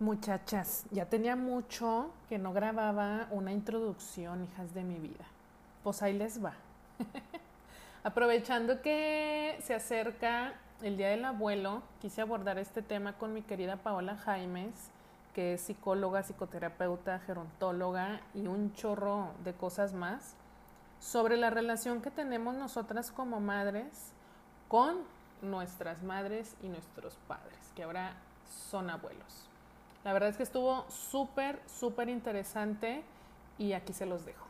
Muchachas, ya tenía mucho que no grababa una introducción, hijas de mi vida. Pues ahí les va. Aprovechando que se acerca el Día del Abuelo, quise abordar este tema con mi querida Paola Jaimes, que es psicóloga, psicoterapeuta, gerontóloga y un chorro de cosas más, sobre la relación que tenemos nosotras como madres con nuestras madres y nuestros padres, que ahora son abuelos. La verdad es que estuvo súper, súper interesante y aquí se los dejo.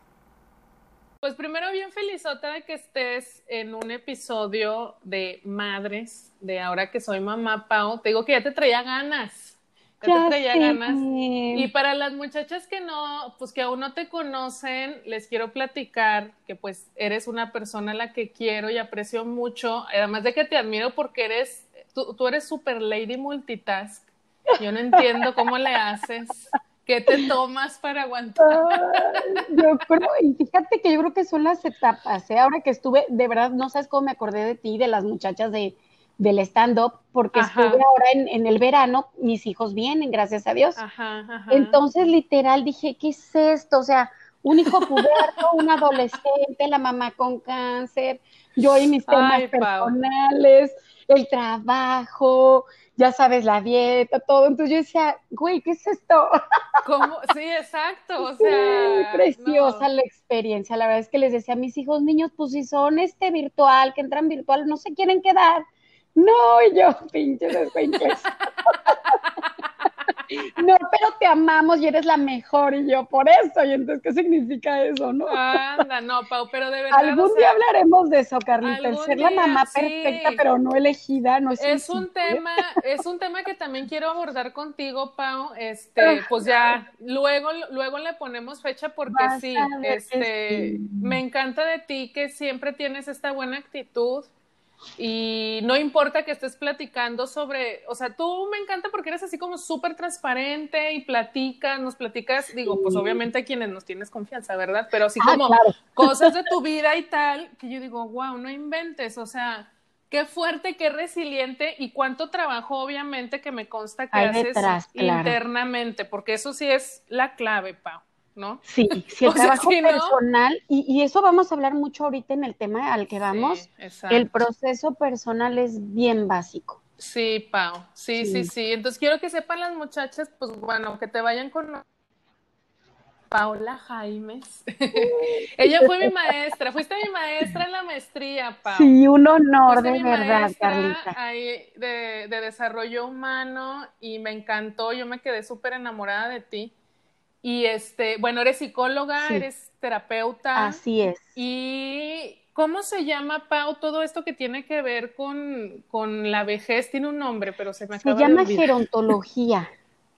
Pues primero bien felizota de que estés en un episodio de Madres, de ahora que soy mamá, Pau. Te digo que ya te traía ganas. Ya, te traía ganas. Y para las muchachas que no, pues que aún no te conocen, les quiero platicar que pues eres una persona a la que quiero y aprecio mucho, además de que te admiro porque eres, tú, tú eres super lady multitask yo no entiendo cómo le haces. ¿Qué te tomas para aguantar? yo creo, y fíjate que yo creo que son las etapas, ¿eh? Ahora que estuve, de verdad, no sabes cómo me acordé de ti, de las muchachas de, del stand-up, porque estuve ahora en, el verano, mis hijos vienen, gracias a Dios. Entonces, literal, dije, ¿qué es esto? O sea, un hijo puberto, un adolescente, la mamá con cáncer, yo y mis temas personales, el trabajo, ya sabes, la dieta, todo. Entonces yo decía, güey, ¿qué es esto? ¿Cómo? Sí, exacto. O sea, preciosa la experiencia. La verdad es que les decía a mis hijos, niños, pues si son este virtual, que entran virtual, no se quieren quedar. No, y yo, pinches pinches. no, pero te amamos y eres la mejor y yo por eso. Y entonces, ¿qué significa eso, no? Anda, no, Pau, pero de verdad. Algún día hablaremos de eso, Carlita, el ser la mamá perfecta, pero no elegida, no es Es un tema, es un tema que también quiero abordar contigo, Pau. Este, pues ya, luego, luego le ponemos fecha porque sí, este, me encanta de ti que siempre tienes esta buena actitud y no importa que estés platicando sobre, o sea, tú me encanta porque eres así como súper transparente y platicas, nos platicas, digo, pues obviamente a quienes nos tienes confianza, ¿verdad? Pero así ah, como cosas de tu vida y tal, que yo digo, wow, no inventes, o sea, qué fuerte, qué resiliente y cuánto trabajo, obviamente, que me consta que haces internamente, porque eso sí es la clave, Pau. ¿No? Sí, sí, el trabajo personal, y, eso vamos a hablar mucho ahorita en el tema al que vamos, el proceso personal es bien básico. Sí, Pau, sí, sí, sí, Entonces quiero que sepan las muchachas, pues bueno, que te vayan con Paula Jaimes. Ella fue mi maestra, fuiste mi maestra en la maestría, Pau. Sí, un honor, de verdad, Carlita. Ahí de, de desarrollo humano y me encantó, yo me quedé súper enamorada de ti. Y este, bueno, eres psicóloga, eres terapeuta. Así es. ¿Y cómo se llama, Pau, todo esto que tiene que ver con, con la vejez? Tiene un nombre, pero se me acaba Se llama gerontología.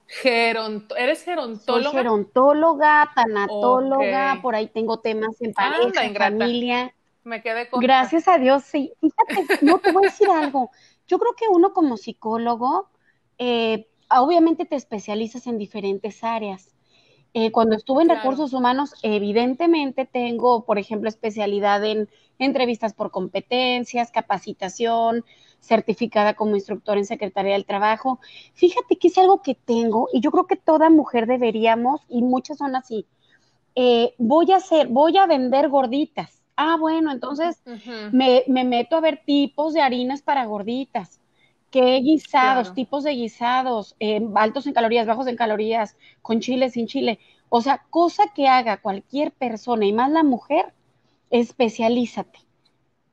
Geronto ¿Eres gerontóloga? Soy gerontóloga, tanatóloga, por ahí tengo temas en pareja, en familia. Me quedé con. Gracias a Dios, sí. Fíjate, no te voy a decir algo. Yo creo que uno como psicólogo, eh, obviamente te especializas en diferentes áreas. Eh, cuando estuve en recursos humanos, evidentemente tengo, por ejemplo, especialidad en entrevistas por competencias, capacitación, certificada como instructor en Secretaría del Trabajo. Fíjate que es algo que tengo y yo creo que toda mujer deberíamos, y muchas son así, eh, voy a hacer, voy a vender gorditas. Ah, bueno, entonces me, me, meto a ver tipos de harinas para gorditas qué guisados, tipos de guisados, eh, altos en calorías, bajos en calorías, con chile, sin chile. O sea, cosa que haga cualquier persona y más la mujer, especialízate.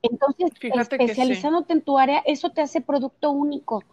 Entonces, especializándote en tu área, eso te hace producto único.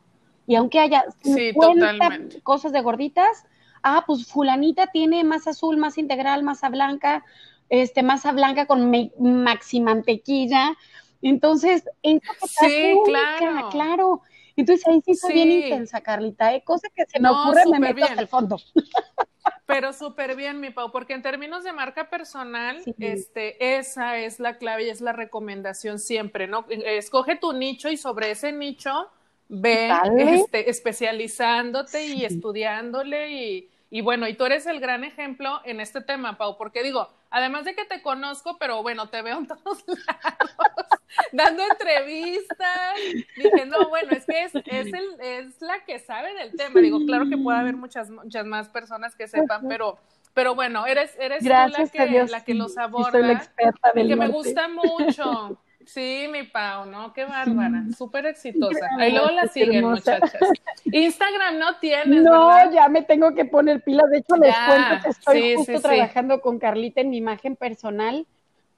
Y aunque haya 50 cosas de gorditas, ah, pues fulanita tiene masa azul, masa integral, masa blanca, este, masa blanca con maxi mantequilla. Entonces, eso te sí, claro. claro. Entonces ahí sí soy bien intensa, Carlita, ¿eh? cosa que se me ocurre me meto hasta el fondo. Pero súper bien, mi Pau, porque en términos de marca personal, este, esa es la clave y es la recomendación siempre, ¿no? Escoge tu nicho y sobre ese nicho ve este, especializándote y estudiándole y, y bueno, y tú eres el gran ejemplo en este tema, Pau, porque digo, además de que te conozco, pero bueno, te veo en todos lados, dando entrevistas. Dije, no, bueno, es que es, es, el, es la que sabe del tema. Digo, claro que puede haber muchas, muchas más personas que sepan, pero pero bueno, eres, eres tú la que, la que los aborda. Soy la experta del que me gusta mucho. Sí, mi Pau, ¿no? Qué bárbara, súper exitosa. Ahí luego la siguen, muchachas. Instagram no tienes, No, ya me tengo que poner pilas. De hecho, les cuento que estoy justo trabajando con Carlita en mi imagen personal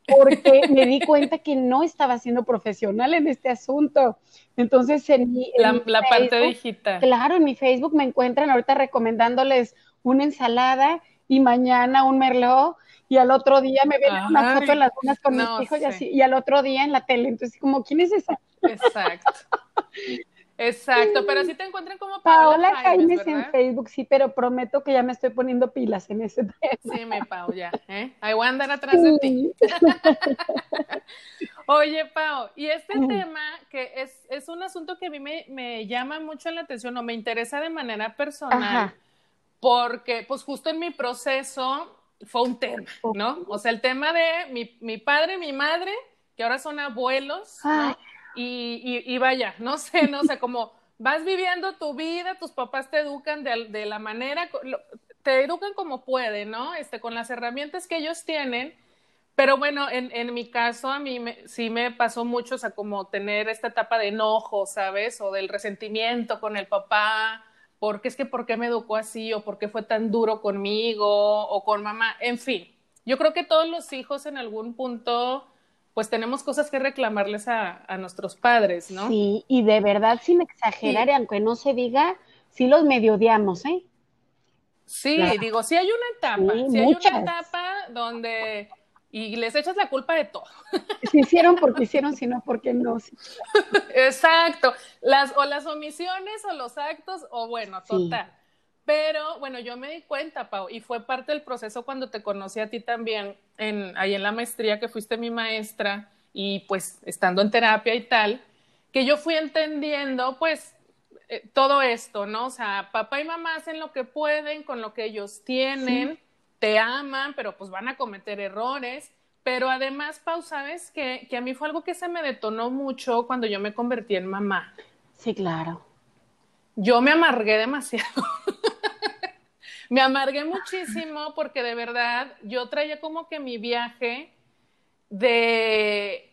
porque me di cuenta que no estaba siendo profesional en este asunto. Entonces, en mi, la, parte digital. Claro, en mi Facebook me encuentran ahorita recomendándoles una ensalada y mañana un merlot y al otro día me ven una foto en las lunas con mis hijos y así, y al otro día en la tele. Entonces, como, ¿quién es esa? Exacto. Exacto, pero sí te encuentran como Paola, Jaime en Facebook, sí, pero prometo que ya me estoy poniendo pilas en ese tema. Sí, mi Pau, ya, ¿eh? Ahí voy a andar atrás de ti. Oye, Pau, y este tema que es, es un asunto que a mí me, me, llama mucho la atención o me interesa de manera personal, porque pues justo en mi proceso fue un tema, ¿no? O sea, el tema de mi, mi padre, mi madre, que ahora son abuelos, ¿no? Y, y, vaya, no sé, no sé, como vas viviendo tu vida, tus papás te educan de, de la manera, te educan como pueden, ¿no? Este, con las herramientas que ellos tienen. Pero bueno, en, en mi caso, a mí me, sí me pasó mucho, o sea, como tener esta etapa de enojo, ¿sabes? O del resentimiento con el papá, porque es que por qué me educó así o por qué fue tan duro conmigo o con mamá, en fin. Yo creo que todos los hijos en algún punto pues tenemos cosas que reclamarles a, nuestros padres, ¿no? Sí, y de verdad sin exagerar, y aunque no se diga, sí los medio odiamos, ¿eh? Sí, digo, sí hay una etapa, sí, hay una etapa donde y les echas la culpa de todo. Si hicieron porque hicieron, si no porque no. Exacto. Las, o las omisiones o los actos, o bueno, total. Pero bueno, yo me di cuenta, Pau, y fue parte del proceso cuando te conocí a ti también, en, ahí en la maestría que fuiste mi maestra, y pues estando en terapia y tal, que yo fui entendiendo pues eh, todo esto, ¿no? O sea, papá y mamá hacen lo que pueden con lo que ellos tienen te aman, pero pues van a cometer errores. Pero además, Pau, ¿sabes que, que a mí fue algo que se me detonó mucho cuando yo me convertí en mamá? Sí, claro. Yo me amargué demasiado. me amargué muchísimo porque de verdad yo traía como que mi viaje de...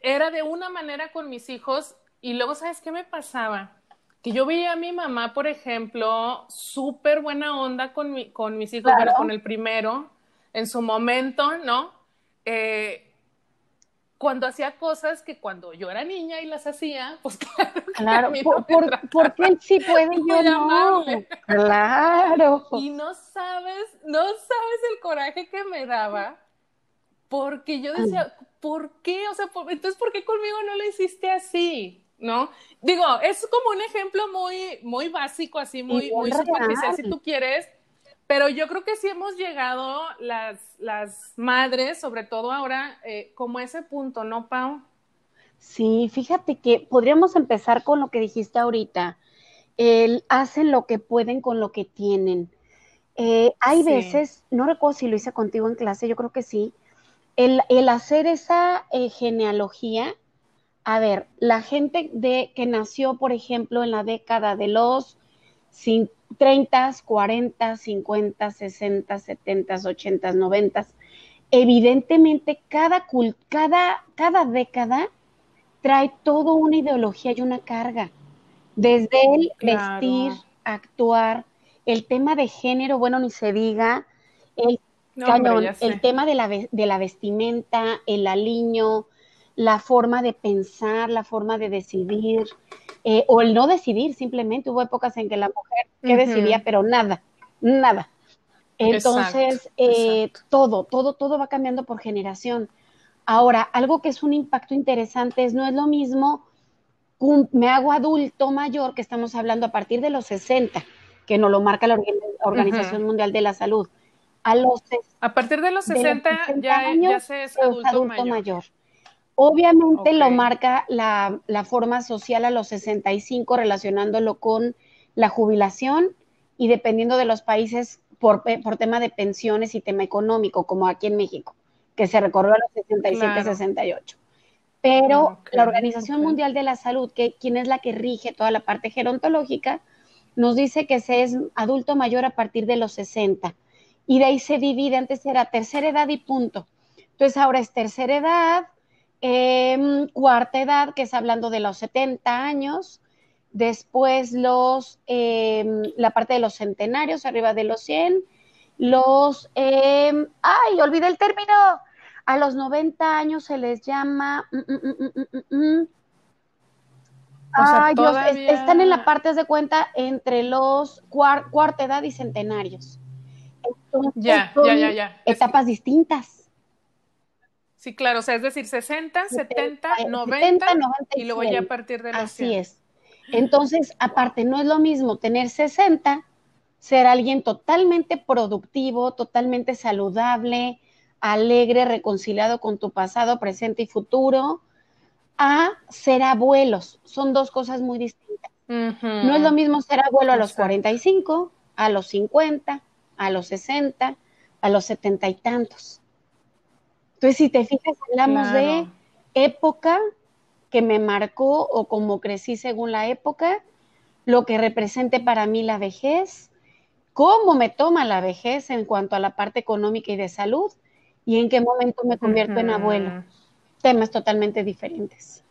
Era de una manera con mis hijos y luego, ¿sabes qué me pasaba? Que yo veía a mi mamá, por ejemplo, súper buena onda con, mi, con mis hijos, pero con el primero, en su momento, ¿no? Eh, cuando hacía cosas que cuando yo era niña y las hacía, pues claro. Claro, por, qué sí puede yo no? Claro. Y no sabes, no sabes el coraje que me daba, porque yo decía, ¿por qué? O sea, entonces, ¿por qué conmigo no lo hiciste así? ¿No? Digo, es como un ejemplo muy, muy básico, así, muy, muy superficial, si tú quieres, pero yo creo que sí hemos llegado las, las madres, sobre todo ahora, eh, como ese punto, ¿no, Pau? Sí, fíjate que podríamos empezar con lo que dijiste ahorita. El, hacen lo que pueden con lo que tienen. Eh, hay veces, no recuerdo si lo hice contigo en clase, yo creo que sí, el, el hacer esa eh, genealogía a ver, la gente de, que nació, por ejemplo, en la década de los 30, 40, 50, 60, 70, 80, 90, evidentemente cada, cada, cada década trae toda una ideología y una carga. Desde el vestir, actuar, el tema de género, bueno, ni se diga, el el tema de la, de la vestimenta, el aliño, la forma de pensar, la forma de decidir, eh, o el no decidir simplemente. Hubo épocas en que la mujer que decidía, pero nada, nada. Entonces, eh, todo, todo, todo va cambiando por generación. Ahora, algo que es un impacto interesante es, no es lo mismo, me hago adulto mayor, que estamos hablando a partir de los 60, que nos lo marca la Organización Mundial de la Salud. A, los, a partir de los 60, ya, ya, se es adulto, mayor. Obviamente lo marca la, forma social a los 65 relacionándolo con la jubilación y dependiendo de los países por, por tema de pensiones y tema económico, como aquí en México, que se recorrió a los 67, 68. Pero la Organización Mundial de la Salud, que quien es la que rige toda la parte gerontológica, nos dice que se es adulto mayor a partir de los 60. Y de ahí se divide, antes era tercera edad y punto. Entonces ahora es tercera edad, em, cuarta edad, que es hablando de los 70 años, después los, em, la parte de los centenarios, arriba de los 100, los, em, ay, olvidé el término, a los 90 años se les llama... Mm, mm, mm, Ay, Dios, están en la parte de cuenta entre los cuarta edad y centenarios. ya, ya, ya, ya. Etapas distintas. Sí, claro, o sea, es decir, 60, 70, 90, y, luego ya a partir de los Así es. Entonces, aparte, no es lo mismo tener 60, ser alguien totalmente productivo, totalmente saludable, alegre, reconciliado con tu pasado, presente y futuro, a ser abuelos. Son dos cosas muy distintas. No es lo mismo ser abuelo a los 45, a los 50, a los 60, a los setenta y tantos. Entonces, si te fijas, hablamos de época que me marcó o como crecí según la época, lo que represente para mí la vejez, cómo me toma la vejez en cuanto a la parte económica y de salud y en qué momento me convierto en abuelo. Temas totalmente diferentes.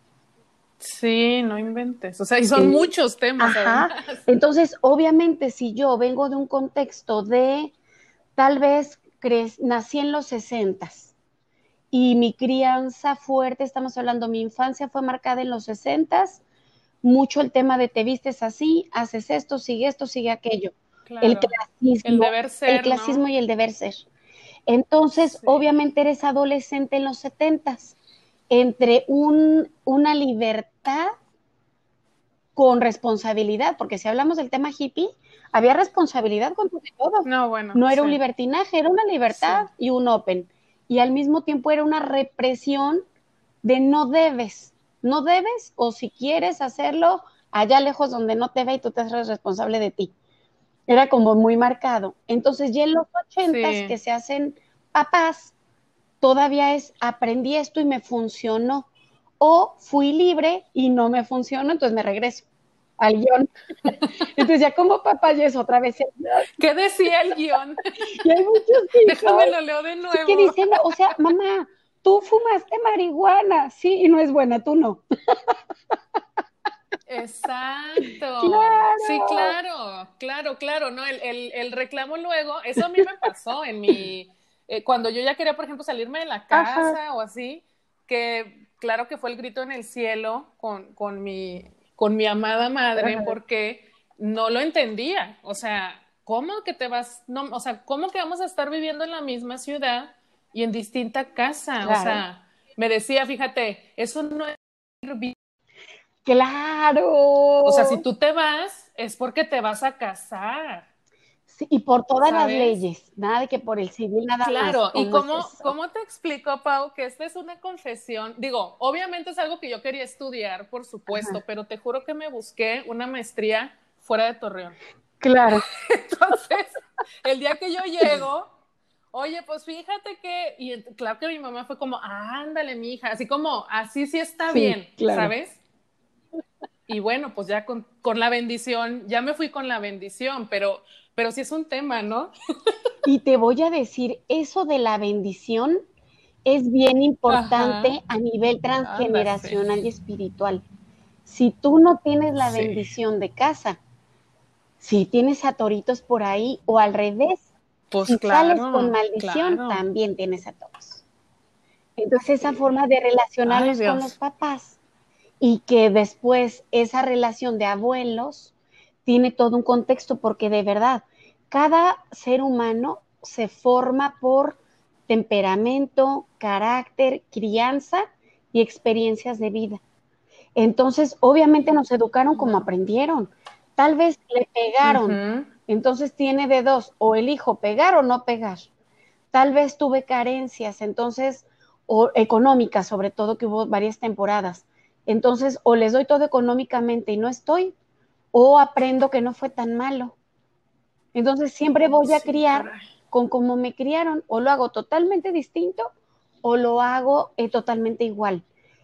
Sí, no inventes. O sea, y son muchos temas. Entonces, obviamente, si yo vengo de un contexto de tal vez nací en los sesentas y mi crianza fuerte, estamos hablando, mi infancia fue marcada en los sesentas, mucho el tema de te vistes así, haces esto, sigue esto, sigue aquello. El clasismo, el, deber ser, el clasismo y el deber ser. Entonces, obviamente eres adolescente en los setentas, entre un, una libertad con responsabilidad, porque si hablamos del tema hippie, había responsabilidad con todo. No, bueno. No era un libertinaje, era una libertad y un open y al mismo tiempo era una represión de no debes, no debes o si quieres hacerlo allá lejos donde no te ve y tú te haces responsable de ti. Era como muy marcado. Entonces ya en los ochentas que se hacen papás, todavía es aprendí esto y me funcionó. O fui libre y no me funcionó, entonces me regreso al guion. Entonces ya como papá ya es otra vez. ¿Qué decía el guion? Y hay muchos Déjame lo leo de nuevo. Que dicen, o sea, mamá, tú fumaste marihuana, sí, y no es buena, tú no. Exacto. Sí, claro, claro, claro, no, el, el, el, reclamo luego, eso a mí me pasó en mi, eh, cuando yo ya quería, por ejemplo, salirme de la casa o así, que claro que fue el grito en el cielo con, con mi con mi amada madre porque no lo entendía. O sea, ¿cómo que te vas? No, o sea, ¿cómo que vamos a estar viviendo en la misma ciudad y en distinta casa? O sea, me decía, fíjate, eso no es Claro. O sea, si tú te vas, es porque te vas a casar y por todas las leyes, nada de que por el civil nada más. Claro, ¿y cómo, cómo te explico, Pau, que esta es una confesión? Digo, obviamente es algo que yo quería estudiar, por supuesto, pero te juro que me busqué una maestría fuera de Torreón. Claro. Entonces, el día que yo llego, oye, pues fíjate que, y claro que mi mamá fue como, ándale, mi hija, así como, así sí está bien, ¿sabes? Y bueno, pues ya con, con la bendición, ya me fui con la bendición, pero pero sí es un tema, ¿no? y te voy a decir, eso de la bendición es bien importante a nivel transgeneracional y espiritual. Si tú no tienes la bendición de casa, si tienes a toritos por ahí o al revés, pues si sales con maldición, también tienes a todos. Entonces esa forma de relacionarnos con los papás y que después esa relación de abuelos tiene todo un contexto porque de verdad, cada ser humano se forma por temperamento, carácter, crianza y experiencias de vida. Entonces, obviamente nos educaron como aprendieron. Tal vez le pegaron, entonces tiene de dos, o elijo pegar o no pegar. Tal vez tuve carencias, entonces, o económicas, sobre todo que hubo varias temporadas. Entonces, o les doy todo económicamente y no estoy, o aprendo que no fue tan malo. Entonces siempre voy a criar con cómo me criaron, o lo hago totalmente distinto o lo hago eh, totalmente igual.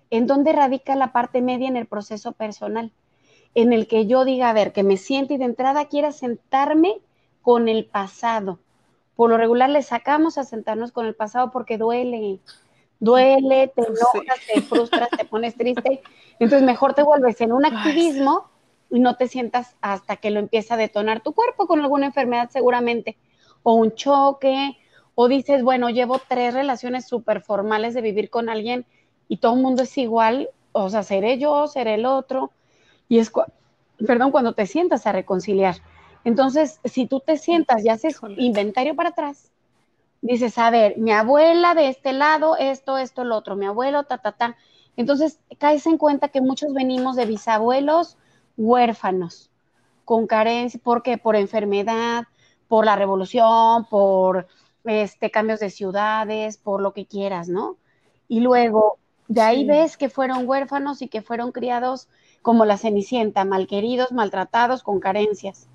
¿En dónde radica la parte media en el proceso personal? En el que yo diga, a ver, que me siente y de entrada quiera sentarme con el pasado. Por lo regular le sacamos a sentarnos con el pasado porque duele, duele, te enojas, te frustras, te pones triste. Entonces mejor te vuelves en un activismo no te sientas hasta que lo empieza a detonar tu cuerpo con alguna enfermedad seguramente, o un choque, o dices, bueno, llevo tres relaciones súper formales de vivir con alguien y todo el mundo es igual, o sea, seré yo, seré el otro, y es, perdón, cuando te sientas a reconciliar. Entonces, si tú te sientas y haces inventario para atrás, dices, a ver, mi abuela de este lado, esto, esto, el otro, mi abuelo, ta, ta, ta. Entonces, caes en cuenta que muchos venimos de bisabuelos huérfanos, con carencia, ¿por qué? Por enfermedad, por la revolución, por este, cambios de ciudades, por lo que quieras, ¿no? Y luego, de ahí ves que fueron huérfanos y que fueron criados como la Cenicienta, malqueridos, maltratados, con carencias.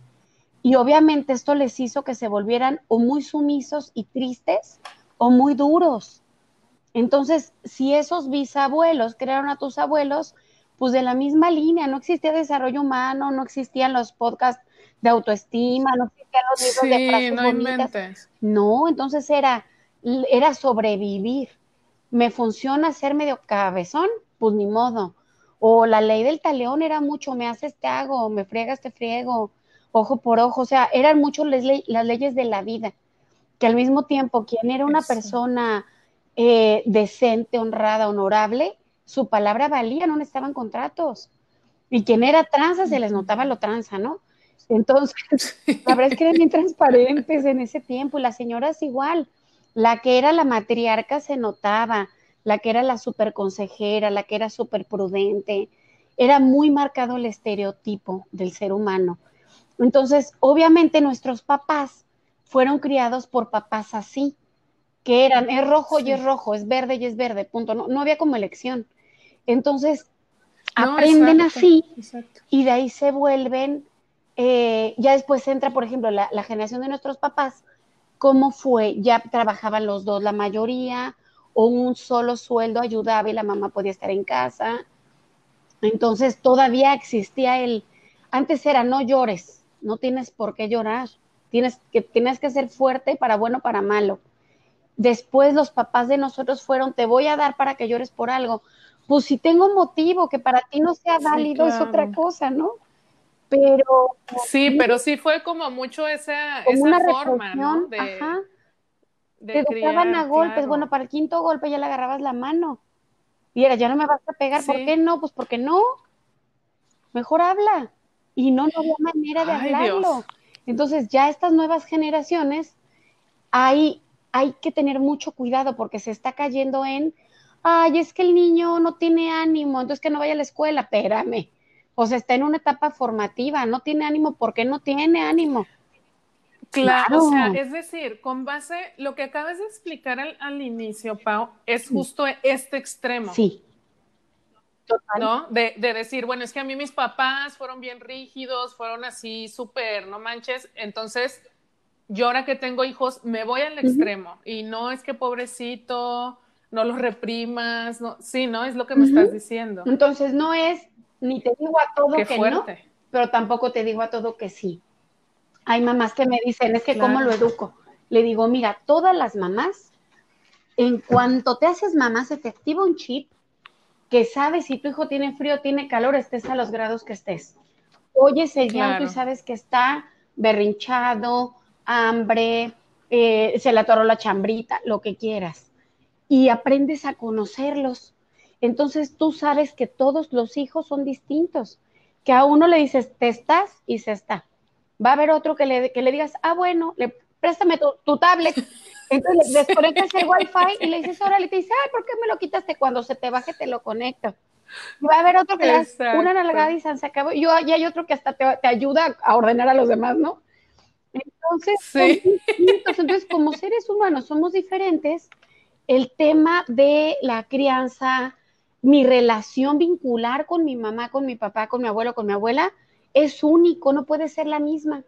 Y obviamente esto les hizo que se volvieran o muy sumisos y tristes o muy duros. Entonces, si esos bisabuelos crearon a tus abuelos, pues de la misma línea, no existía desarrollo humano, no existían los podcasts de autoestima, no existían los libros de frases no bonitas. No, entonces era, era sobrevivir. Me funciona ser medio cabezón, pues ni modo. O la ley del taleón era mucho, me haces te hago, me friegas te friego, ojo por ojo, o sea, eran mucho las, leyes de la vida, que al mismo tiempo quien era una persona eh, decente, honrada, honorable, su palabra valía, no necesitaban contratos. Y quien era tranza se les notaba lo tranza, ¿no? Entonces, la verdad es que eran bien transparentes en ese tiempo, y las señoras igual, la que era la matriarca se notaba, la que era la super consejera, la que era súper prudente, era muy marcado el estereotipo del ser humano. Entonces, obviamente nuestros papás fueron criados por papás así, que eran, es rojo y es rojo, es verde y es verde, punto. No, no había como elección. Entonces, aprenden así y de ahí se vuelven, eh, ya después entra, por ejemplo, la, la, generación de nuestros papás, ¿cómo fue? Ya trabajaban los dos, la mayoría, o un solo sueldo ayudaba y la mamá podía estar en casa. Entonces, todavía existía el, antes era no llores, no tienes por qué llorar, tienes que, tienes que ser fuerte para bueno, para malo. Después los papás de nosotros fueron, te voy a dar para que llores por algo. Pues si tengo motivo, que para ti no sea válido es otra cosa, ¿no? Pero... Sí, pero sí fue como mucho esa, esa forma, ¿no? De, ajá. te educaban a golpes, bueno, para el quinto golpe ya le agarrabas la mano. Y era, ya no me vas a pegar, ¿por qué no? Pues porque no. Mejor habla y no, había manera de hablarlo. Entonces ya estas nuevas generaciones, hay, hay que tener mucho cuidado porque se está cayendo en, ay, es que el niño no tiene ánimo, entonces que no vaya a la escuela, espérame. O sea, está en una etapa formativa, no tiene ánimo porque no tiene ánimo. Claro, o sea, es decir, con base, lo que acabas de explicar al, al inicio, Pau, es justo este extremo. Sí. ¿no? De, decir, bueno, es que a mí mis papás fueron bien rígidos, fueron así súper, no manches, entonces yo ahora que tengo hijos me voy al extremo y no es que pobrecito, no los reprimas, no, sí, ¿no? Es lo que me estás diciendo. Entonces no es, ni te digo a todo que no, pero tampoco te digo a todo que sí. Hay mamás que me dicen, es que ¿cómo lo educo? Le digo, mira, todas las mamás, en cuanto te haces mamá, se te activa un chip que sabes si tu hijo tiene frío, tiene calor, estés a los grados que estés. Oyes el llanto y sabes que está berrinchado, hambre, eh, se le atoró la chambrita, lo que quieras. Y aprendes a conocerlos. Entonces tú sabes que todos los hijos son distintos, que a uno le dices, te estás y se está. Va a haber otro que le, que le digas, ah, bueno, le, préstame tu, tu tablet entonces desconectas el wifi y le dices, órale, te dice, ay, ¿por qué me lo quitaste? Cuando se te baje te lo conecto. va a haber otro que le das una nalgada y se acabó. Y, hay otro que hasta te, ayuda a ordenar a los demás, ¿no? Entonces, sí. entonces, como seres humanos somos diferentes, el tema de la crianza, mi relación vincular con mi mamá, con mi papá, con mi abuelo, con mi abuela, es único, no puede ser la misma.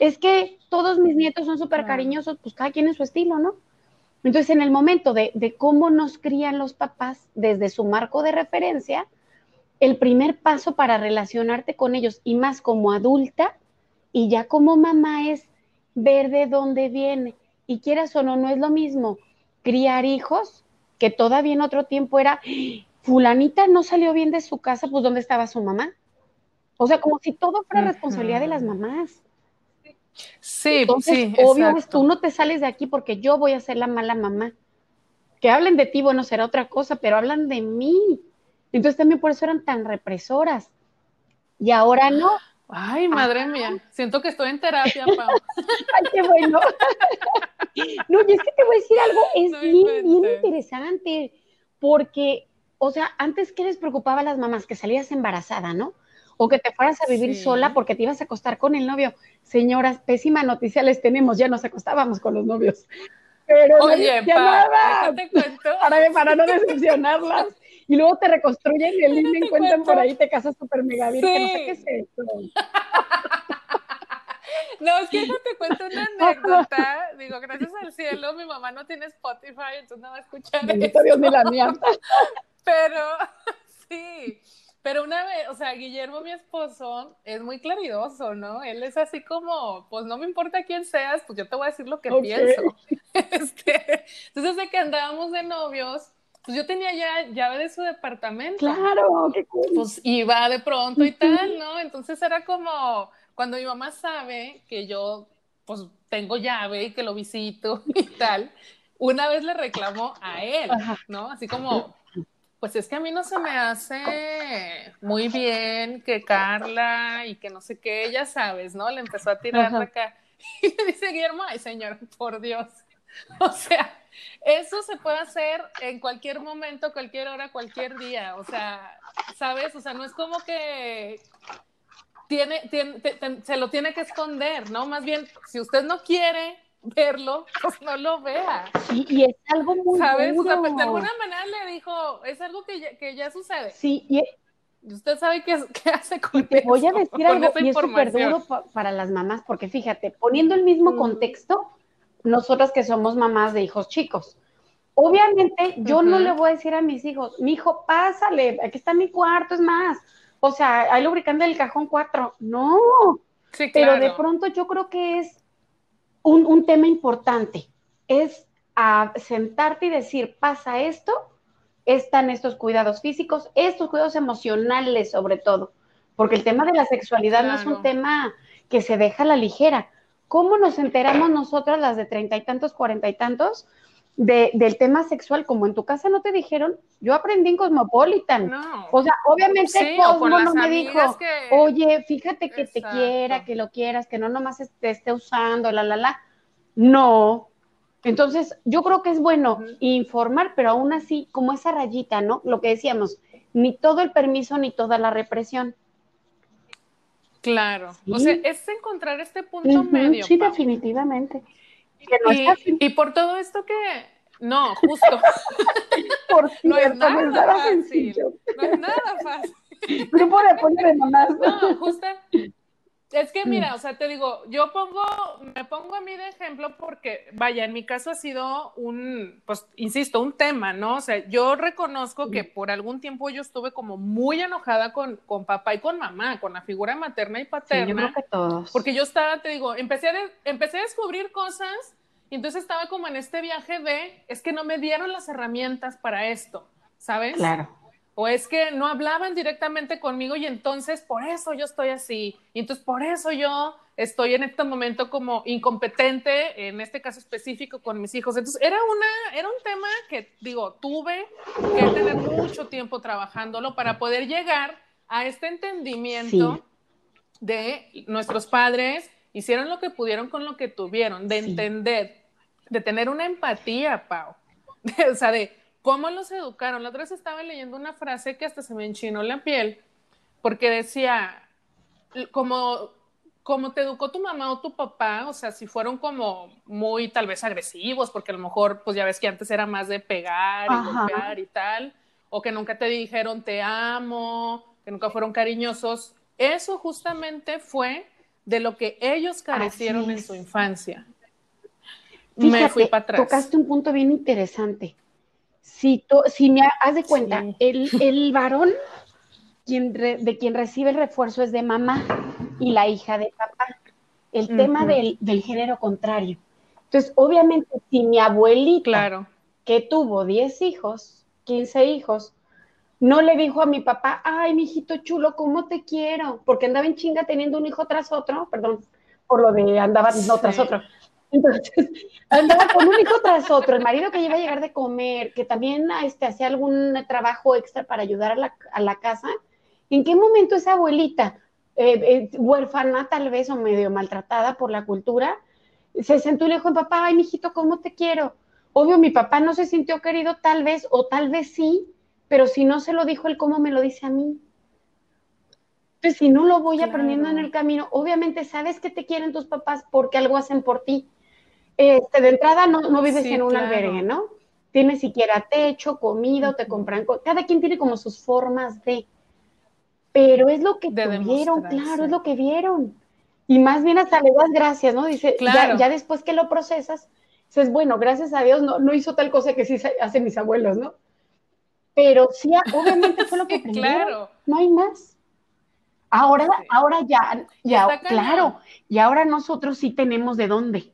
es que todos mis nietos son súper cariñosos, pues cada quien en su estilo, ¿no? Entonces, en el momento de, de, cómo nos crían los papás desde su marco de referencia, el primer paso para relacionarte con ellos y más como adulta y ya como mamá es ver de dónde viene. Y quieras o no, no es lo mismo criar hijos que todavía en otro tiempo era, fulanita no salió bien de su casa, pues ¿dónde estaba su mamá? O sea, como si todo fuera responsabilidad de las mamás. Sí, Entonces, sí. Obvio, tú no te sales de aquí porque yo voy a ser la mala mamá. Que hablen de ti, bueno, será otra cosa, pero hablan de mí. Entonces también por eso eran tan represoras. Y ahora no. Ay, madre mía, siento que estoy en terapia, Pau. Ay, qué bueno. no, y es que te voy a decir algo, es bien, bien interesante, porque, o sea, antes, ¿qué les preocupaba a las mamás? Que salías embarazada, ¿no? O que te fueras a vivir sola porque te ibas a acostar con el novio. Señoras, pésima noticia les tenemos, ya nos acostábamos con los novios. Pero Oye, pa, te cuento. Para, para no decepcionarlas y luego te reconstruyen y el link me encuentran por ahí, te casas súper mega virgen, no sé qué es esto. No, es que no te cuento una anécdota. Digo, gracias al cielo, mi mamá no tiene Spotify, entonces no va a escuchar Bendito Dios ni la mía. Pero, sí. Pero una vez, o sea, Guillermo, mi esposo, es muy claridoso, ¿no? Él es así como, pues no me importa quién seas, pues yo te voy a decir lo que pienso. Este, entonces, de que andábamos de novios, pues yo tenía ya llave de su departamento. Claro, qué cool. Pues iba de pronto y tal, ¿no? Entonces era como cuando mi mamá sabe que yo pues tengo llave y que lo visito y tal, una vez le reclamó a él, ¿no? Así como, pues es que a mí no se me hace muy bien que Carla y que no sé qué, ya sabes, ¿no? Le empezó a tirar acá. Y le dice Guillermo, ay señor, por Dios. O sea, eso se puede hacer en cualquier momento, cualquier hora, cualquier día. O sea, ¿sabes? O sea, no es como que tiene, tiene se lo tiene que esconder, ¿no? Más bien, si usted no quiere verlo, pues no lo vea. y es algo muy ¿Sabes? O sea, pues, de alguna manera le dijo, es algo que ya, que ya sucede. Sí, y usted sabe qué, qué hace con Te voy a decir algo, y es súper duro para las mamás, porque fíjate, poniendo el mismo mm. contexto, nosotras que somos mamás de hijos chicos. Obviamente, yo no le voy a decir a mis hijos, mi hijo, pásale, aquí está mi cuarto, es más. O sea, hay lubricante del cajón cuatro. No. Sí, Pero de pronto yo creo que es un, tema importante. Es a sentarte y decir, pasa esto, están estos cuidados físicos, estos cuidados emocionales sobre todo. Porque el tema de la sexualidad no es un tema que se deja a la ligera. ¿Cómo nos enteramos nosotras, las de treinta y tantos, cuarenta y tantos, de, del tema sexual? Como en tu casa no te dijeron, yo aprendí en Cosmopolitan. No. O sea, obviamente Cosmo no me dijo, oye, fíjate que te quiera, que lo quieras, que no nomás te esté usando, la, la, la. No. Entonces, yo creo que es bueno informar, pero aún así, como esa rayita, ¿no? Lo que decíamos, ni todo el permiso ni toda la represión. Claro, o sea, es encontrar este punto medio. Sí, definitivamente. y, por todo esto que, no, justo. por no es nada fácil. No es nada fácil. Grupo de apoyo de mamás. No, justo, es que mira, mm. o sea, te digo, yo pongo, me pongo a mí de ejemplo porque, vaya, en mi caso ha sido un, pues, insisto, un tema, ¿no? O sea, yo reconozco que por algún tiempo yo estuve como muy enojada con, con papá y con mamá, con la figura materna y paterna. Sí, yo creo que todos. Porque yo estaba, te digo, empecé a, empecé a descubrir cosas y entonces estaba como en este viaje de, es que no me dieron las herramientas para esto, ¿sabes? Claro o es que no hablaban directamente conmigo y entonces por eso yo estoy así, y entonces por eso yo estoy en este momento como incompetente, en este caso específico con mis hijos. Entonces era, una, era un tema que, digo, tuve que tener mucho tiempo trabajándolo para poder llegar a este entendimiento de nuestros padres hicieron lo que pudieron con lo que tuvieron, de entender, de tener una empatía, Pau. o sea, de cómo los educaron. La otra vez estaba leyendo una frase que hasta se me enchinó la piel, porque decía, como, como te educó tu mamá o tu papá, o sea, si fueron como muy tal vez agresivos, porque a lo mejor, pues ya ves que antes era más de pegar y golpear y tal, o que nunca te dijeron te amo, que nunca fueron cariñosos, eso justamente fue de lo que ellos carecieron en su infancia. me fui para atrás. Tocaste un punto bien interesante. Si, si me haz de cuenta, el, varón quien de quien recibe el refuerzo es de mamá y la hija de papá. El tema del, del, género contrario. Entonces, obviamente, si mi abuelita, claro. que tuvo 10 hijos, 15 hijos, no le dijo a mi papá, ay, mi hijito chulo, ¿cómo te quiero? Porque andaba en chinga teniendo un hijo tras otro, perdón, por lo de andaba no tras otro. Entonces, andaba con un hijo tras otro, el marido que iba a llegar de comer, que también este, hacía algún trabajo extra para ayudar a la, casa. ¿En qué momento esa abuelita, eh, eh, huérfana tal vez o medio maltratada por la cultura, se sentó y le dijo, papá, ay, mijito, ¿cómo te quiero? Obvio, mi papá no se sintió querido tal vez, o tal vez sí, pero si no se lo dijo él, ¿cómo me lo dice a mí? Pues si no lo voy aprendiendo en el camino, obviamente sabes que te quieren tus papás porque algo hacen por ti. Este, de entrada no, no vives en un albergue, ¿no? Tienes siquiera techo, comida, te compran, cada quien tiene como sus formas de, pero es lo que vieron, claro, es lo que vieron. Y más bien hasta le das gracias, ¿no? Dice, ya, ya, después que lo procesas, dices, bueno, gracias a Dios no, no hizo tal cosa que sí hacen mis abuelos, ¿no? pero sí, obviamente fue lo que claro. no hay más. Ahora, ahora ya, ya, claro, y ahora nosotros sí tenemos de dónde.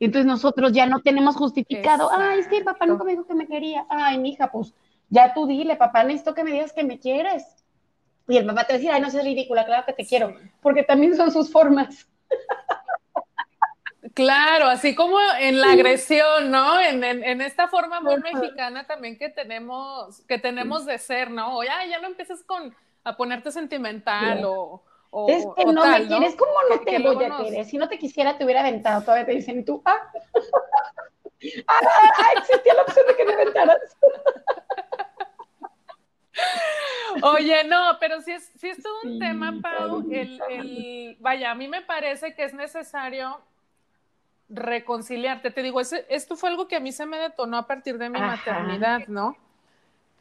Entonces nosotros ya no tenemos justificado, ay, es que papá nunca me dijo que me quería, ay, mija, pues ya tú dile, papá, necesito que me digas que me quieres. Y el papá te va a decir, ay, no seas ridícula, claro que te quiero, porque también son sus formas. Claro, así como en la agresión, ¿no? En, esta forma muy mexicana también que tenemos, que tenemos de ser, ¿no? O ya, ya no empieces con a ponerte sentimental o, Es que no me quieres, ¿cómo no te voy a querer? Si no te quisiera, te hubiera aventado, todavía te dicen tú, ah, ah, ah existía la opción de que me aventaras. Oye, no, pero si es, si es todo un tema, Pau. El, el, vaya, a mí me parece que es necesario reconciliarte. Te digo, esto fue algo que a mí se me detonó a partir de mi maternidad, ¿no?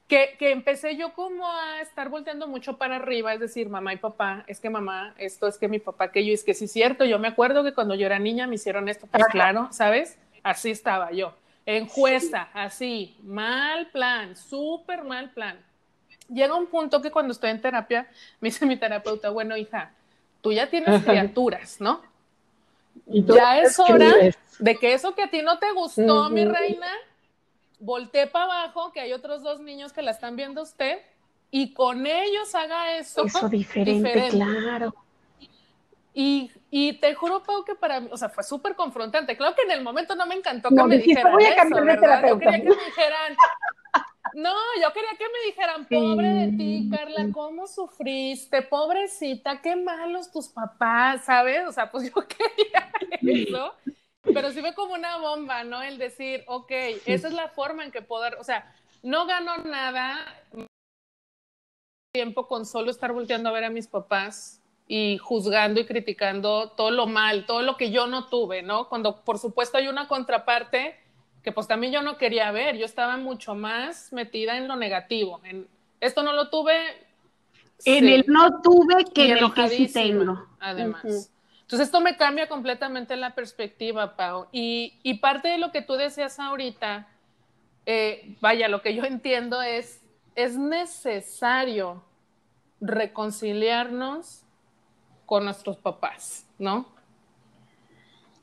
Que, que, empecé yo como a estar volteando mucho para arriba, es decir, mamá y papá, es que mamá, esto es que mi papá, que yo, es que sí es cierto, yo me acuerdo que cuando yo era niña me hicieron esto, pues claro, ¿sabes? Así estaba yo, en jueza, así, mal plan, súper mal plan. Llega un punto que cuando estoy en terapia, me dice mi terapeuta, bueno, hija, tú ya tienes criaturas, ¿no? ya es hora de que eso que a ti no te gustó, mi reina, voltee para abajo, que hay otros dos niños que la están viendo usted, y con ellos haga eso. Eso diferente, claro. Y, y, te juro, Pau, que para mí, o sea, fue súper confrontante. Claro que en el momento no me encantó que me dijeran voy. Yo quería que me dijeran, no, yo quería que me dijeran, pobre de ti, Carla, ¿cómo sufriste? Pobrecita, qué malos tus papás, ¿sabes? O sea, pues yo quería eso. Pero sí fue como una bomba, ¿no? El decir, ok, esa es la forma en que poder, o sea, no gano nada tiempo con solo estar volteando a ver a mis papás y juzgando y criticando todo lo mal, todo lo que yo no tuve, ¿no? Cuando por supuesto hay una contraparte que pues también yo no quería ver, yo estaba mucho más metida en lo negativo, en esto no lo tuve. En el no tuve que en el que sí tengo. Además. Entonces esto me cambia completamente la perspectiva, Pau. Y, y parte de lo que tú decías ahorita, eh, vaya, lo que yo entiendo es, es necesario reconciliarnos con nuestros papás, ¿no?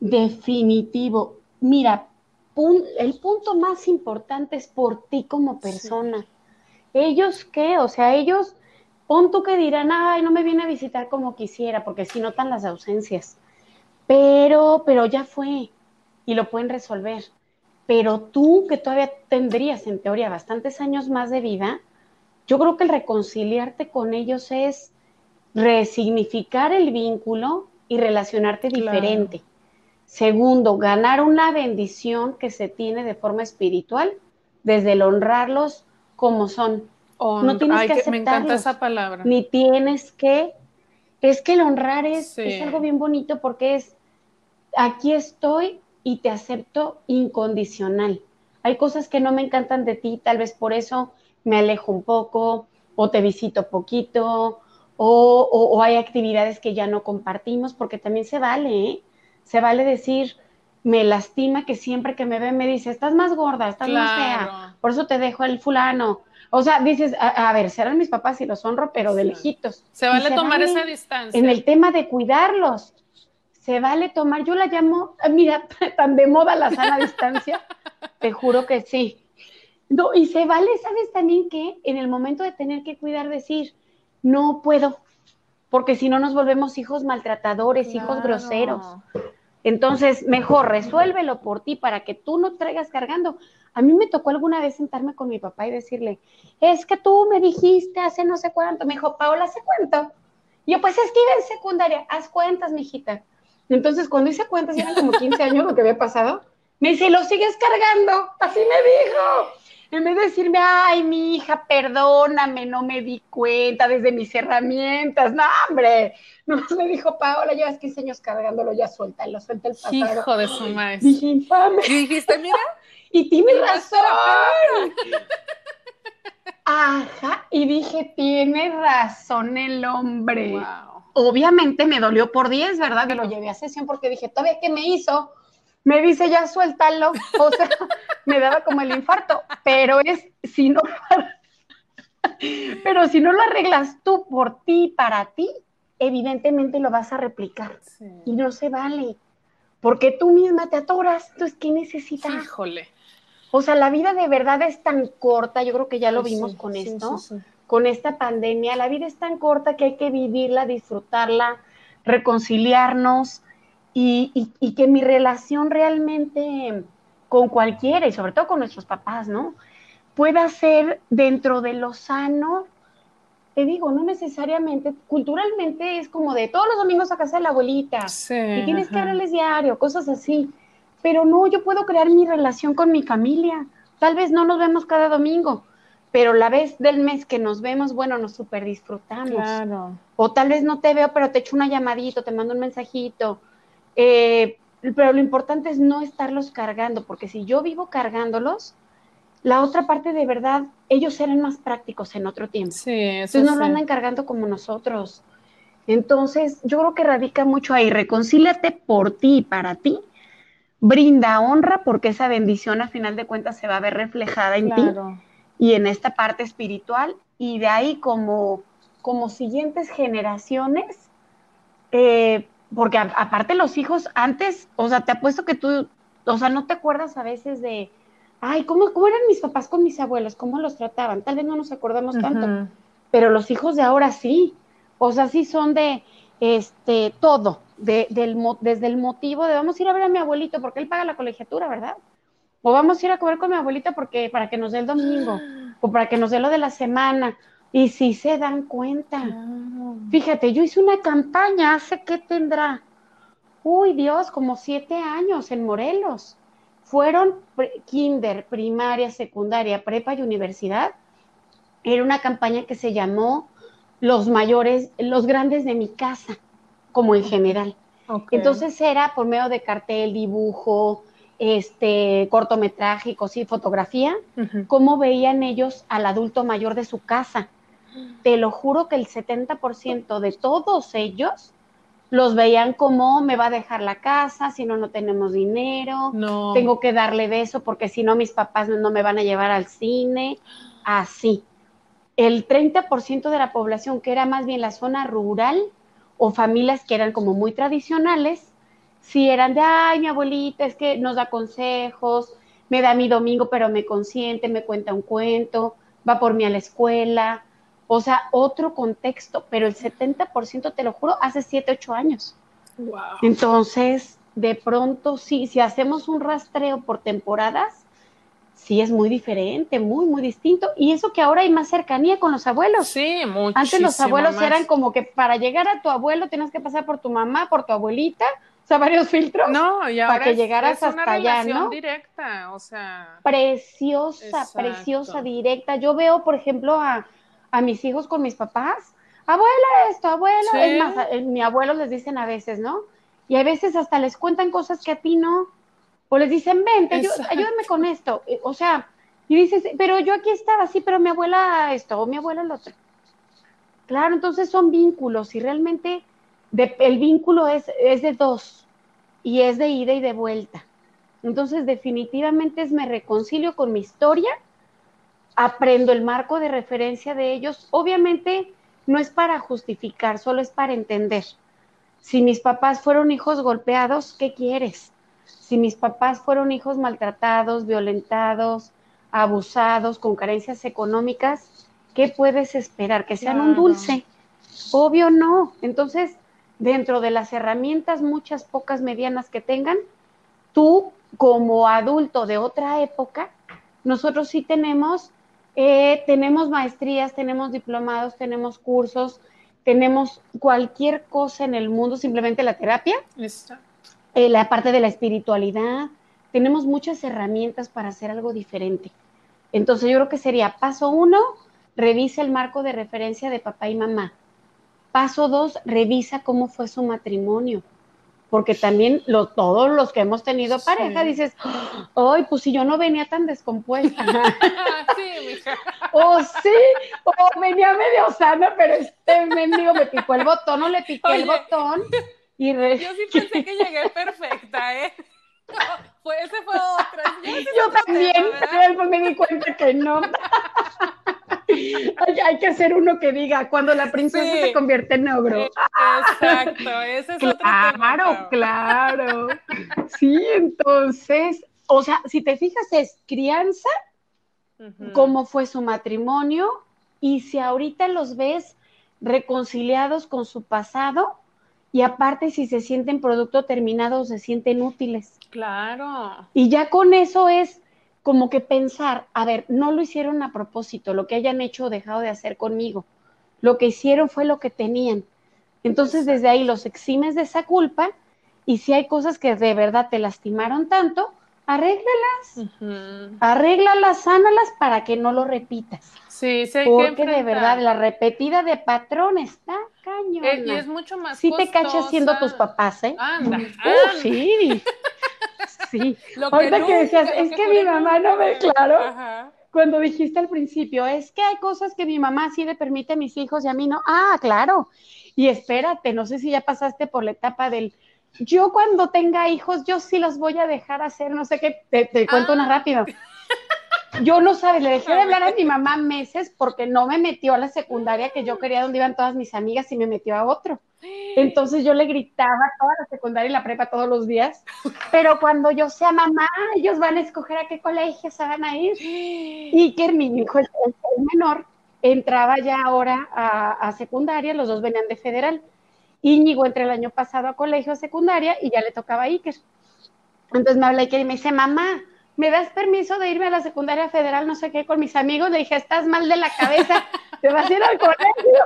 Definitivo. Mira, el punto más importante es por ti como persona. ¿Ellos qué? O sea, ellos, pon tú que dirán, ay, no me viene a visitar como quisiera, porque si notan las ausencias. Pero, pero ya fue y lo pueden resolver. Pero tú, que todavía tendrías en teoría bastantes años más de vida, yo creo que el reconciliarte con ellos es resignificar el vínculo y relacionarte diferente. Segundo, ganar una bendición que se tiene de forma espiritual desde el honrarlos como son. No tienes que aceptarlos. Me encanta esa palabra. Ni tienes que. Es que el honrar es, es algo bien bonito porque es aquí estoy y te acepto incondicional. Hay cosas que no me encantan de ti, tal vez por eso me alejo un poco, o te visito poquito, o, hay actividades que ya no compartimos, porque también se vale, ¿eh? Se vale decir, me lastima que siempre que me ve me dice, estás más gorda, estás más fea, por eso te dejo el fulano. O sea, dices, a, ver, serán mis papás y los honro, pero de lejitos. Se vale tomar esa distancia. En el tema de cuidarlos, se vale tomar, yo la llamo, mira, tan de moda la sana distancia, te juro que sí. No, y se vale, ¿sabes también que en el momento de tener que cuidar, decir, no puedo, porque si no nos volvemos hijos maltratadores, hijos groseros. Entonces, mejor resuélvelo por ti para que tú no traigas cargando. A mí me tocó alguna vez sentarme con mi papá y decirle, es que tú me dijiste hace no sé cuánto. Me dijo, Paola, ¿hace cuánto? Yo, pues es que iba en secundaria, haz cuentas, mijita. Entonces, cuando hice cuentas, eran como 15 años lo que había pasado, me dice, lo sigues cargando. Así me dijo. En vez de decirme, ay, mi hija, perdóname, no me di cuenta desde mis herramientas. No, hombre. No me dijo, Paola, llevas 15 años cargándolo, ya suelta, lo suelta el pasado. Hijo de su madre. Dije, infame. Y dijiste, mira. y tienes razón. Ajá. Y dije, tiene razón el hombre. Obviamente me dolió por 10, ¿verdad? Y lo llevé a sesión porque dije, ¿todavía qué me hizo? Me dice ya suéltalo, o sea, me daba como el infarto, pero es si no, pero si no lo arreglas tú por ti, para ti, evidentemente lo vas a replicar. Y no se vale, porque tú misma te atoras, entonces, ¿qué necesitas? Híjole. O sea, la vida de verdad es tan corta, yo creo que ya lo vimos con esto, con esta pandemia, la vida es tan corta que hay que vivirla, disfrutarla, reconciliarnos, y, que mi relación realmente con cualquiera y sobre todo con nuestros papás, ¿no? Pueda ser dentro de lo sano, te digo, no necesariamente, culturalmente es como de todos los domingos a casa de la abuelita y tienes que hablarles diario, cosas así, pero no, yo puedo crear mi relación con mi familia, tal vez no nos vemos cada domingo, pero la vez del mes que nos vemos, bueno, nos super disfrutamos. Claro. O tal vez no te veo, pero te echo una llamadito, te mando un mensajito, eh, pero lo importante es no estarlos cargando, porque si yo vivo cargándolos, la otra parte de verdad, ellos serán más prácticos en otro tiempo. Sí, eso Entonces no lo andan cargando como nosotros. Entonces, yo creo que radica mucho ahí. Reconcíliate por ti y para ti. Brinda honra porque esa bendición a final de cuentas se va a ver reflejada en ti y en esta parte espiritual. Y de ahí como, como siguientes generaciones, eh, porque aparte los hijos antes, o sea, te apuesto que tú, o sea, no te acuerdas a veces de, ay, ¿cómo, cómo eran mis papás con mis abuelos? ¿Cómo los trataban? Tal vez no nos acordamos tanto, pero los hijos de ahora sí, o sea, sí son de, este, todo, de, del, desde el motivo de vamos a ir a ver a mi abuelito porque él paga la colegiatura, ¿verdad? O vamos a ir a comer con mi abuelita porque, para que nos dé el domingo, o para que nos dé lo de la semana, y si se dan cuenta. Fíjate, yo hice una campaña hace que tendrá, uy Dios, como siete años en Morelos. Fueron kinder, primaria, secundaria, prepa y universidad. Era una campaña que se llamó Los mayores, los grandes de mi casa, como en general. Entonces era por medio de cartel, dibujo, este cortometraje, y fotografía, cómo veían ellos al adulto mayor de su casa te lo juro que el 70% de todos ellos los veían como me va a dejar la casa, si no, no tenemos dinero, no. tengo que darle beso porque si no, mis papás no me van a llevar al cine, así. El 30% de la población, que era más bien la zona rural o familias que eran como muy tradicionales, si eran de, ay, mi abuelita es que nos da consejos, me da mi domingo, pero me consiente, me cuenta un cuento, va por mí a la escuela, o sea, otro contexto, pero el 70%, te lo juro, hace 7, 8 años. Wow. Entonces, de pronto, sí, si hacemos un rastreo por temporadas, sí es muy diferente, muy, muy distinto. Y eso que ahora hay más cercanía con los abuelos. Sí, mucho. Antes los abuelos eran como que para llegar a tu abuelo tienes que pasar por tu mamá, por tu abuelita, o sea, varios filtros. No, y ahora para que llegaras hasta allá, ¿no? directa, o sea. Preciosa, preciosa, directa. Yo veo, por ejemplo, a a mis hijos con mis papás, abuela esto, abuelo, es más, mi abuelo les dicen a veces, ¿no? Y a veces hasta les cuentan cosas que a ti no, o les dicen, ven, ayúdame con esto, o sea, y dices, pero yo aquí estaba así, pero mi abuela esto, o mi abuela lo otro. Claro, entonces son vínculos y realmente el vínculo es, es de dos y es de ida y de vuelta. Entonces definitivamente es me reconcilio con mi historia, aprendo el marco de referencia de ellos. Obviamente no es para justificar, solo es para entender. Si mis papás fueron hijos golpeados, ¿qué quieres? Si mis papás fueron hijos maltratados, violentados, abusados, con carencias económicas, ¿qué puedes esperar? ¿Que sean un dulce? Obvio no. Entonces, dentro de las herramientas, muchas pocas medianas que tengan, tú como adulto de otra época, nosotros sí tenemos, eh, tenemos maestrías, tenemos diplomados, tenemos cursos, tenemos cualquier cosa en el mundo, simplemente la terapia, eh, la parte de la espiritualidad, tenemos muchas herramientas para hacer algo diferente. Entonces yo creo que sería paso uno, revisa el marco de referencia de papá y mamá. Paso dos, revisa cómo fue su matrimonio. Porque también lo, todos los que hemos tenido pareja dices, ay, pues si yo no venía tan descompuesta. sí, mija. O sí, o venía medio sana, pero este mendigo me picó el botón o le piqué el botón. Y Yo sí pensé que llegué perfecta, ¿eh? Fue, ese fue otra. Yo también, pero me di cuenta que no. hay, que hacer uno que diga cuando la princesa se convierte en ogro. Exacto, ese es claro, otro Claro, claro. Sí, entonces, o sea, si te fijas, es crianza, cómo fue su matrimonio, y si ahorita los ves reconciliados con su pasado, y aparte si se sienten producto terminado o se sienten útiles. Claro. Y ya con eso es como que pensar, a ver, no lo hicieron a propósito, lo que hayan hecho o dejado de hacer conmigo. Lo que hicieron fue lo que tenían. Entonces desde ahí los eximes de esa culpa y si hay cosas que de verdad te lastimaron tanto, arréglalas, arréglalas, sánalas para que no lo repitas. Sí, sí. Porque de verdad la repetida de patrón está cañón. Eh, y es mucho más Sí te cachas siendo tus papás, ¿eh? Anda, sí. Sí. Ahorita que, decías, es que, mi mamá no me, claro. Cuando dijiste al principio, es que hay cosas que mi mamá sí le permite a mis hijos y a mí no. Ah, claro. Y espérate, no sé si ya pasaste por la etapa del yo cuando tenga hijos, yo sí los voy a dejar hacer, no sé qué, te, cuento una ah. rápido. Yo no sabes, le dejé de hablar a mi mamá meses porque no me metió a la secundaria que yo quería donde iban todas mis amigas y me metió a otro. Entonces yo le gritaba toda la secundaria y la prepa todos los días, pero cuando yo sea mamá, ellos van a escoger a qué colegio se van a ir. Y que mi hijo, el, menor, entraba ya ahora a, a secundaria, los dos venían de federal. Íñigo entró el año pasado a colegio secundaria y ya le tocaba a Iker. Entonces me habla Iker y me dice, mamá, ¿me das permiso de irme a la secundaria federal, no sé qué, con mis amigos? Le dije, estás mal de la cabeza, te vas a ir al colegio.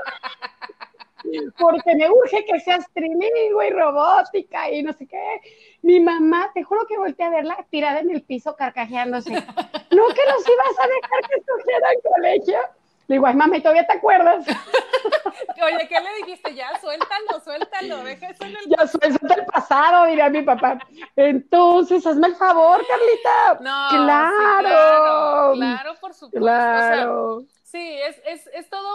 Porque me urge que seas trilingüe y robótica y no sé qué. Mi mamá, te juro que volteé a verla tirada en el piso carcajeándose. ¿No que los ibas a dejar que estuvieran colegio? Le digo, ay, mami, ¿todavía te acuerdas? Oye, ¿qué le dijiste? Ya, suéltalo, suéltalo, deja eso en el Ya, suelta el pasado, diría mi papá. Entonces, hazme el favor, Carlita. No, claro. claro, por supuesto. Claro. sí, es, es, es todo.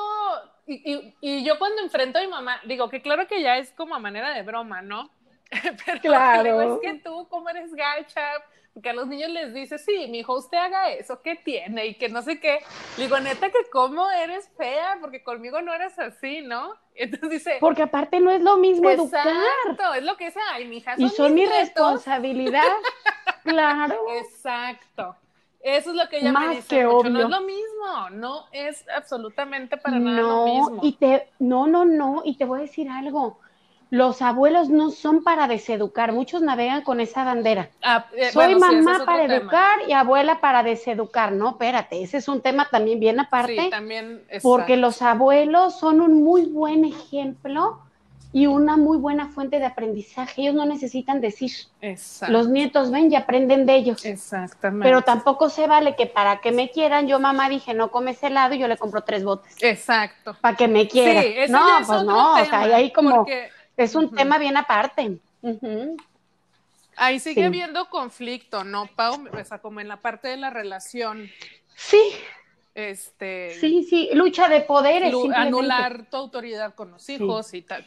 Y, y, y, yo cuando enfrento a mi mamá, digo que claro que ya es como a manera de broma, ¿no? Pero claro. es que tú, como eres gacha, porque a los niños les dice, sí, mi hijo, usted haga eso, ¿qué tiene? Y que no sé qué. digo, neta, que cómo eres fea, porque conmigo no eres así, ¿no? Entonces dice. Porque aparte no es lo mismo educar. Exacto, es lo que dice, ay, mi hija. y son mi responsabilidad. claro. Exacto. Eso es lo que ella me dice mucho. No es lo mismo, no es absolutamente para nada lo mismo. Y te, no, no, no, y te voy a decir algo los abuelos no son para deseducar, muchos navegan con esa bandera. Ah, eh, Soy mamá para educar y abuela para deseducar, no, espérate, ese es un tema también bien aparte. Sí, también. Porque los abuelos son un muy buen ejemplo y una muy buena fuente de aprendizaje. Ellos no necesitan decir. Exacto. Los nietos ven y aprenden de ellos. Exactamente. Pero tampoco se vale que para que me quieran, yo mamá dije, no comes helado y yo le compro tres botes. Exacto. Para que me quieran. Sí, no, pues no, o sea, ahí como es un tema bien aparte. Ahí sigue habiendo conflicto, ¿no, Pau? O sea, como en la parte de la relación. Sí, Este, sí, sí, lucha de poderes. Anular tu autoridad con los hijos y tal.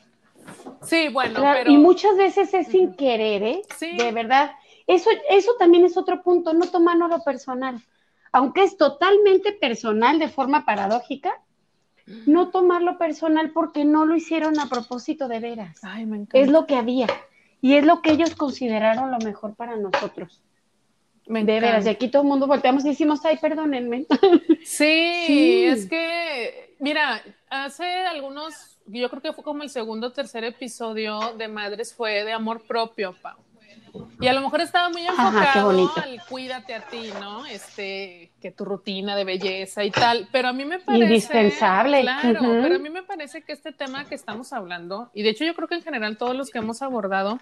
Sí, bueno, pero... Y muchas veces es sin querer, ¿eh? Sí. De verdad. Eso, eso también es otro punto, no tomarlo lo personal. Aunque es totalmente personal de forma paradójica, no tomarlo personal porque no lo hicieron a propósito de veras. Ay, me encanta. Es lo que había. Y es lo que ellos consideraron lo mejor para nosotros. Me de veras, y aquí todo el mundo volteamos y decimos, ay, perdónenme. Sí, es que, mira, hace algunos, yo creo que fue como el segundo o tercer episodio de Madres fue de amor propio, Pau. Y a lo mejor estaba muy enfocado al cuídate a ti, ¿no? Este, que tu rutina de belleza y tal. Pero a mí me parece. Indispensable. Claro, pero a mí me parece que este tema que estamos hablando, y de hecho yo creo que en general todos los que hemos abordado,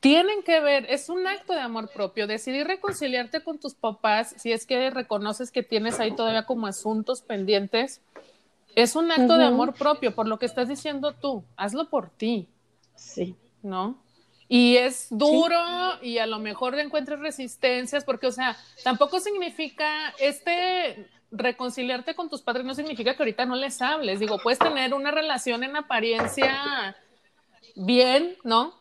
tienen que ver, es un acto de amor propio, decidir reconciliarte con tus papás, si es que reconoces que tienes ahí todavía como asuntos pendientes, es un acto de amor propio, por lo que estás diciendo tú, hazlo por ti. Sí. ¿No? Y es duro y a lo mejor encuentres resistencias, porque, o sea, tampoco significa este reconciliarte con tus padres, no significa que ahorita no les hables. Digo, puedes tener una relación en apariencia bien, ¿no?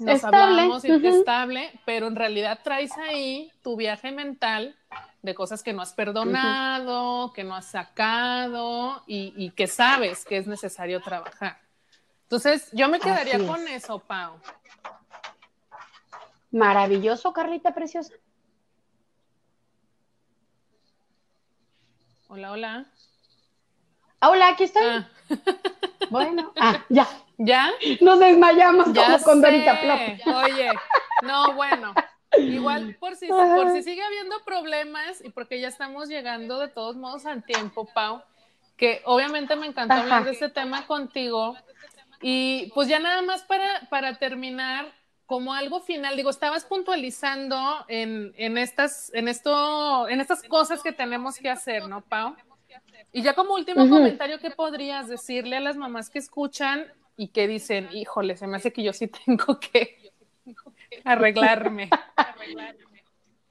nos estable. hablamos y estable, pero en realidad traes ahí tu viaje mental de cosas que no has perdonado, que no has sacado y, que sabes que es necesario trabajar. Entonces, yo me quedaría con eso, Pau. Maravilloso, Carlita Preciosa. Hola, hola. Hola, aquí estoy. Ah. Bueno, ah, ya. ¿Ya? Nos desmayamos como con Dorita Oye, no, bueno. Igual, por si, por si sigue habiendo problemas y porque ya estamos llegando de todos modos al tiempo, Pau, que obviamente me encantó hablar de este tema contigo. Y pues ya nada más para, para terminar, como algo final, digo, estabas puntualizando en, en, estas, en, esto, en estas cosas que tenemos que hacer, ¿no, Pau? Y ya como último comentario, ¿qué podrías decirle a las mamás que escuchan y que dicen, híjole, se me hace que yo sí tengo que arreglarme?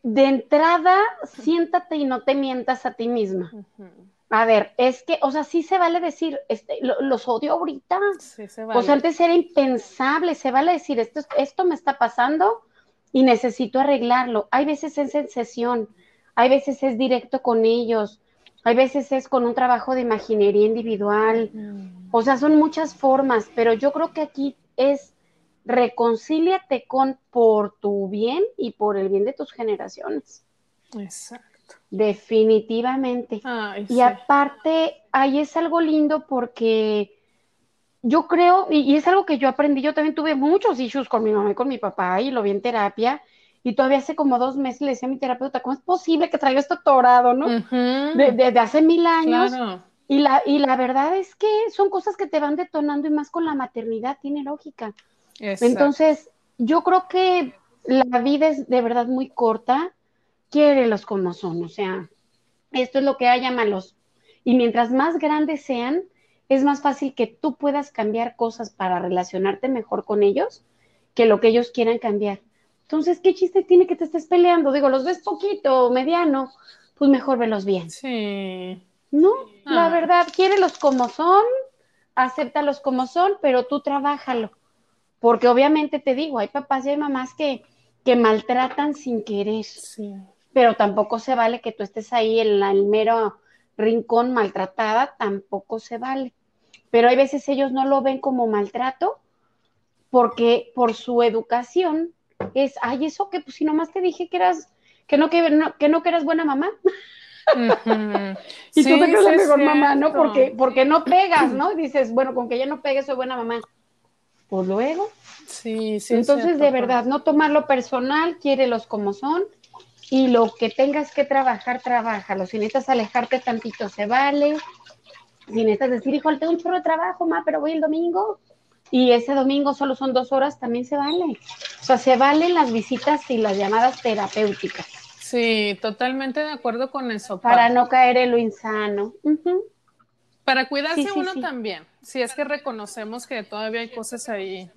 De entrada, siéntate y no te mientas a ti misma. A ver, es que, o sea, sí se vale decir, este, los odio ahorita. Sí, se vale. O sea, antes era impensable, se vale decir, esto, esto me está pasando y necesito arreglarlo. Hay veces es en sesión, hay veces es directo con ellos, hay veces es con un trabajo de imaginería individual, o sea, son muchas formas, pero yo creo que aquí es reconcíliate con por tu bien y por el bien de tus generaciones. Exacto. Definitivamente. y aparte, ahí es algo lindo porque yo creo, y, y, es algo que yo aprendí, yo también tuve muchos issues con mi mamá y con mi papá, y lo vi en terapia, y todavía hace como dos meses le decía a mi terapeuta, ¿cómo es posible que traiga esto atorado, no? Desde hace mil años. Y, la, y la verdad es que son cosas que te van detonando y más con la maternidad, tiene lógica. Entonces, yo creo que la vida es de verdad muy corta, quiérelos como son, o sea, esto es lo que hay, malos. Y mientras más grandes sean, es más fácil que tú puedas cambiar cosas para relacionarte mejor con ellos que lo que ellos quieran cambiar. Entonces, ¿qué chiste tiene que te estés peleando? Digo, los ves poquito, mediano, pues mejor velos bien. Sí. No, la ah. verdad, quiérelos como son, acéptalos como son, pero tú trabájalo. Porque obviamente te digo, hay papás y hay mamás que, que maltratan sin querer. Sí. Pero tampoco se vale que tú estés ahí en el mero rincón maltratada, tampoco se vale. Pero hay veces ellos no lo ven como maltrato porque por su educación es, ay, eso que pues si nomás te dije que eras, que no, que no, que no, que eras buena mamá. y tú te crees la mejor mamá, ¿no? Porque, porque no pegas, ¿no? dices, bueno, con que ella no pegue, soy buena mamá. Pues luego. Sí, sí. Entonces, de verdad, no tomarlo personal, quiérelos como son. Y lo que tengas que trabajar, trabájalo. Si necesitas alejarte tantito, se vale. Si necesitas decir, hijo, tengo un chorro de trabajo, ma, pero voy el domingo, y ese domingo solo son dos horas, también se vale. O sea, se valen las visitas y las llamadas terapéuticas. Sí, totalmente de acuerdo con eso. Para no caer en lo insano. Para cuidarse uno también, si es que reconocemos que todavía hay cosas ahí.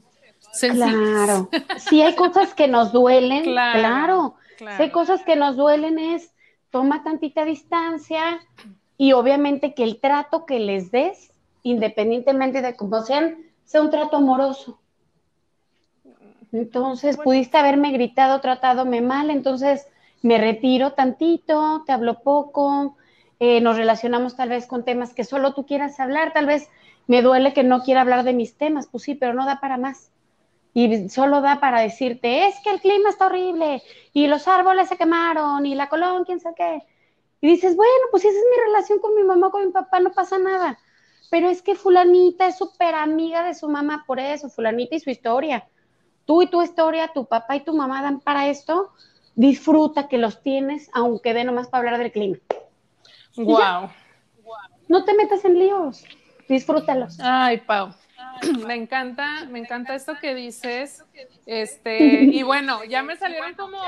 Claro, si hay cosas que nos duelen, claro, Si hay cosas que nos duelen es toma tantita distancia y obviamente que el trato que les des, independientemente de cómo sean, sea un trato amoroso. Entonces, pudiste haberme gritado, tratadome mal, entonces me retiro tantito, te hablo poco, eh, nos relacionamos tal vez con temas que solo tú quieras hablar, tal vez me duele que no quiera hablar de mis temas, pues sí, pero no da para más. Y solo da para decirte, es que el clima está horrible, y los árboles se quemaron, y la colón, quién sabe qué. Y dices, bueno, pues esa es mi relación con mi mamá, con mi papá, no pasa nada. Pero es que fulanita es súper amiga de su mamá por eso, fulanita y su historia. Tú y tu historia, tu papá y tu mamá dan para esto, disfruta que los tienes, aunque dé nomás para hablar del clima. Wow. No te metas en líos, disfrútalos. Ay, Pau. Me encanta, me encanta esto que dices. Este, y bueno, ya me salieron como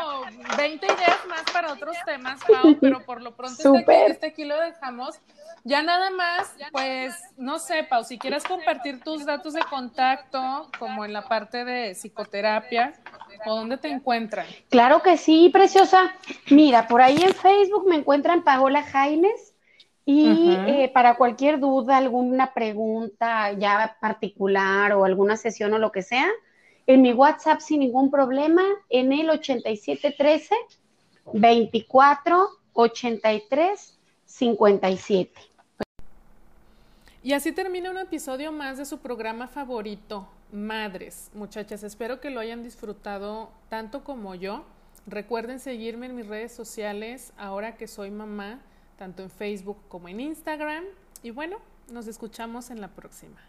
20 ideas más para otros temas, Pau, pero por lo pronto este aquí, este aquí, lo dejamos. Ya nada más, pues, no sé, Pau, si quieres compartir tus datos de contacto, como en la parte de psicoterapia, ¿o dónde te encuentran? Claro que sí, preciosa. Mira, por ahí en Facebook me encuentran Paola Jaimes y eh, para cualquier duda, alguna pregunta ya particular o alguna sesión o lo que sea, en mi WhatsApp sin ningún problema, en el 8713 24 83 57. Y así termina un episodio más de su programa favorito, Madres. Muchachas, espero que lo hayan disfrutado tanto como yo. Recuerden seguirme en mis redes sociales ahora que soy mamá tanto en Facebook como en Instagram. Y bueno, nos escuchamos en la próxima.